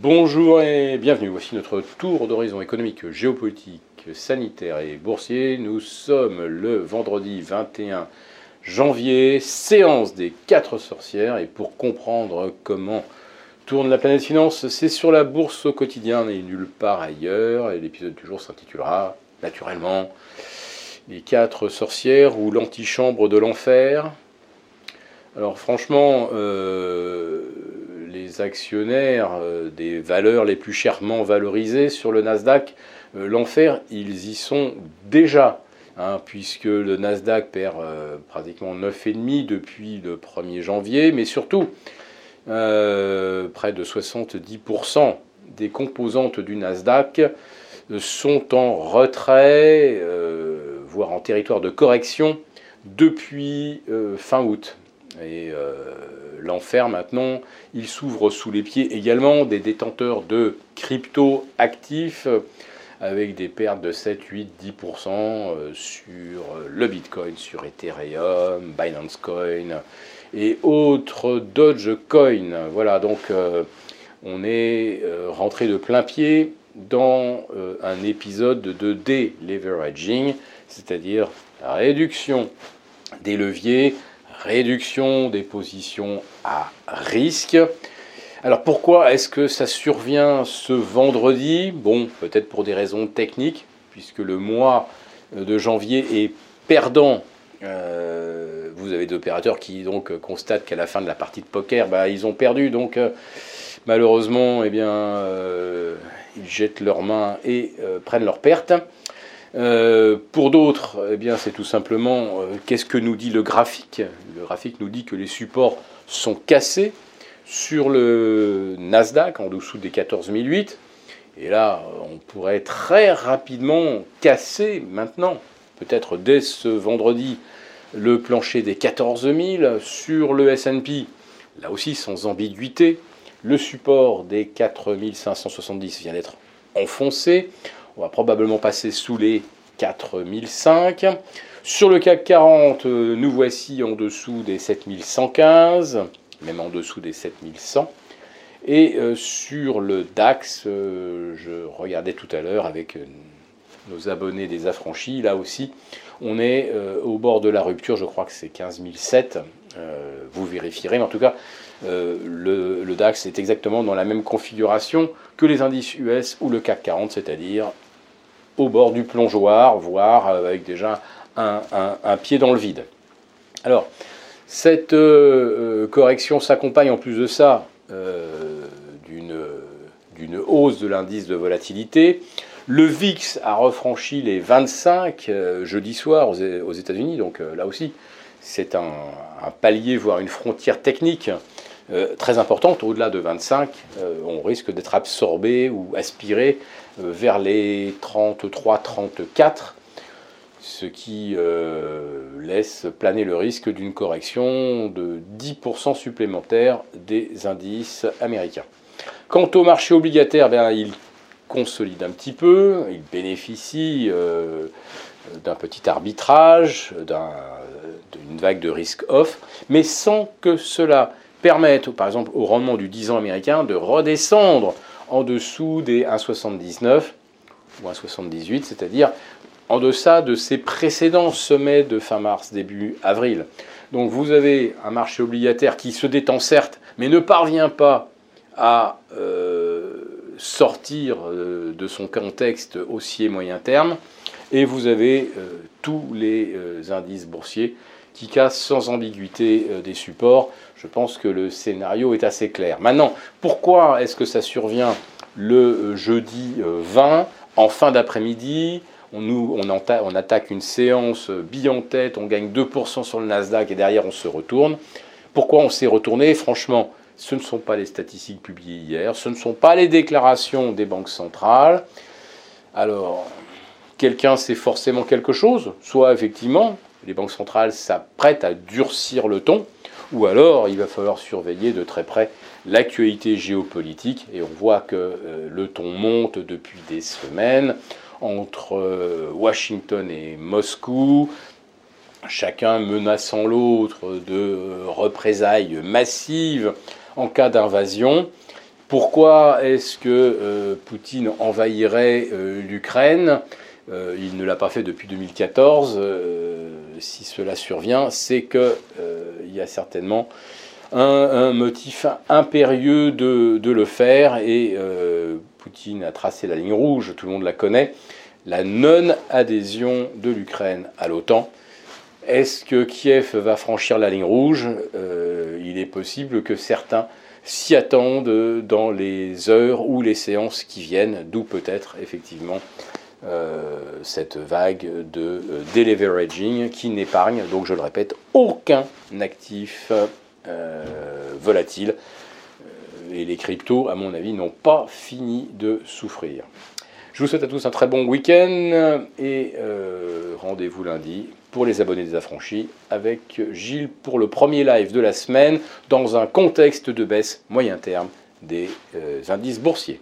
Bonjour et bienvenue. Voici notre tour d'horizon économique, géopolitique, sanitaire et boursier. Nous sommes le vendredi 21 janvier, séance des quatre sorcières. Et pour comprendre comment tourne la planète finance, c'est sur la bourse au quotidien et nulle part ailleurs. Et l'épisode du jour s'intitulera naturellement Les quatre sorcières ou l'antichambre de l'enfer. Alors franchement, euh, actionnaires euh, des valeurs les plus chèrement valorisées sur le Nasdaq, euh, l'enfer, ils y sont déjà. Hein, puisque le Nasdaq perd euh, pratiquement 9,5 depuis le 1er janvier, mais surtout, près de 70% des composantes du Nasdaq sont en retrait, voire en territoire de correction, depuis fin août. Et l'enfer maintenant, il s'ouvre sous les pieds également des détenteurs de crypto actifs avec des pertes de 7, 8, 10% sur le Bitcoin, sur Ethereum, Binance Coin et autres Dogecoin. Voilà, donc euh, on est euh, rentré de plein pied dans euh, un épisode de deleveraging, c'est-à-dire la réduction des leviers réduction des positions à risque. Alors pourquoi est-ce que ça survient ce vendredi? Bon, peut-être pour des raisons techniques, puisque le mois de janvier est perdant. Euh, vous avez des opérateurs qui donc constatent qu'à la fin de la partie de poker, bah, ils ont perdu. Donc euh, malheureusement, eh bien, euh, ils jettent leurs mains et prennent leurs pertes. Pour d'autres, eh c'est tout simplement qu'est-ce que nous dit le graphique? Le graphique nous dit que les supports sont cassés sur le Nasdaq en dessous des 14 008. Et là, on pourrait très rapidement casser maintenant, peut-être dès ce vendredi, le plancher des 14 000 sur le S&P. Là aussi, sans ambiguïté, le support des 4 570 vient d'être enfoncé. On va probablement passer sous les 4005. Sur le CAC 40, euh, nous voici en dessous des 7115, même en dessous des 7100. Et euh, sur le DAX, euh, je regardais tout à l'heure avec nos abonnés des affranchis, là aussi, on est au bord de la rupture, je crois que c'est 15007, vous vérifierez, mais en tout cas, le, le, DAX est exactement dans la même configuration que les indices US ou le CAC 40, c'est-à-dire au bord du plongeoir, voire avec déjà un, pied dans le vide. Alors, cette euh, euh, correction s'accompagne en plus de ça euh, d'une hausse de l'indice de volatilité. Le VIX a refranchi les 25 jeudi soir aux, États-Unis, donc là aussi, c'est un, palier, voire une frontière technique très importante, au-delà de 25, euh, on risque d'être absorbé ou aspiré vers les 33-34, ce qui laisse planer le risque d'une correction de 10% supplémentaire des indices américains. Quant au marché obligataire, ben, il consolide un petit peu, il bénéficie d'un petit arbitrage, d'une vague de risque off, mais sans que cela permettre, par exemple, au rendement du 10 ans américain de redescendre en dessous des 1,79 ou 1,78, c'est-à-dire en deçà de ses précédents sommets de fin mars, début avril. Donc vous avez un marché obligataire qui se détend certes, mais ne parvient pas à euh, sortir euh, de son contexte haussier moyen terme, et vous avez euh, tous les indices boursiers qui cassent sans ambiguïté des supports. Je pense que le scénario est assez clair. Maintenant, pourquoi est-ce que ça survient le jeudi 20 euh, en fin d'après-midi on, attaque une séance euh, bille en tête, on gagne 2% sur le Nasdaq et derrière on se retourne. Pourquoi on s'est retourné? Franchement, ce ne sont pas les statistiques publiées hier, ce ne sont pas les déclarations des banques centrales. Alors, quelqu'un sait forcément quelque chose, soit effectivement, les banques centrales s'apprêtent à durcir le ton, ou alors il va falloir surveiller de très près l'actualité géopolitique, et on voit que euh, le ton monte depuis des semaines entre euh, Washington et Moscou, chacun menaçant l'autre de représailles massives en cas d'invasion. Pourquoi est-ce que Poutine envahirait l'Ukraine? Il ne l'a pas fait depuis 2014. si cela survient, c'est qu'il y a certainement un, motif impérieux de, le faire et Poutine a tracé la ligne rouge, tout le monde la connaît, la non-adhésion de l'Ukraine à l'OTAN. Est-ce que Kiev va franchir la ligne rouge? Euh, Il est possible que certains s'y attendent dans les heures ou les séances qui viennent, d'où peut-être effectivement euh, cette vague de euh, deleveraging qui n'épargne, donc je le répète, aucun actif volatile et les cryptos, à mon avis, n'ont pas fini de souffrir. Je vous souhaite à tous un très bon week-end et euh, rendez-vous lundi pour les abonnés des affranchis avec Gilles pour le premier live de la semaine dans un contexte de baisse moyen terme des euh, indices boursiers.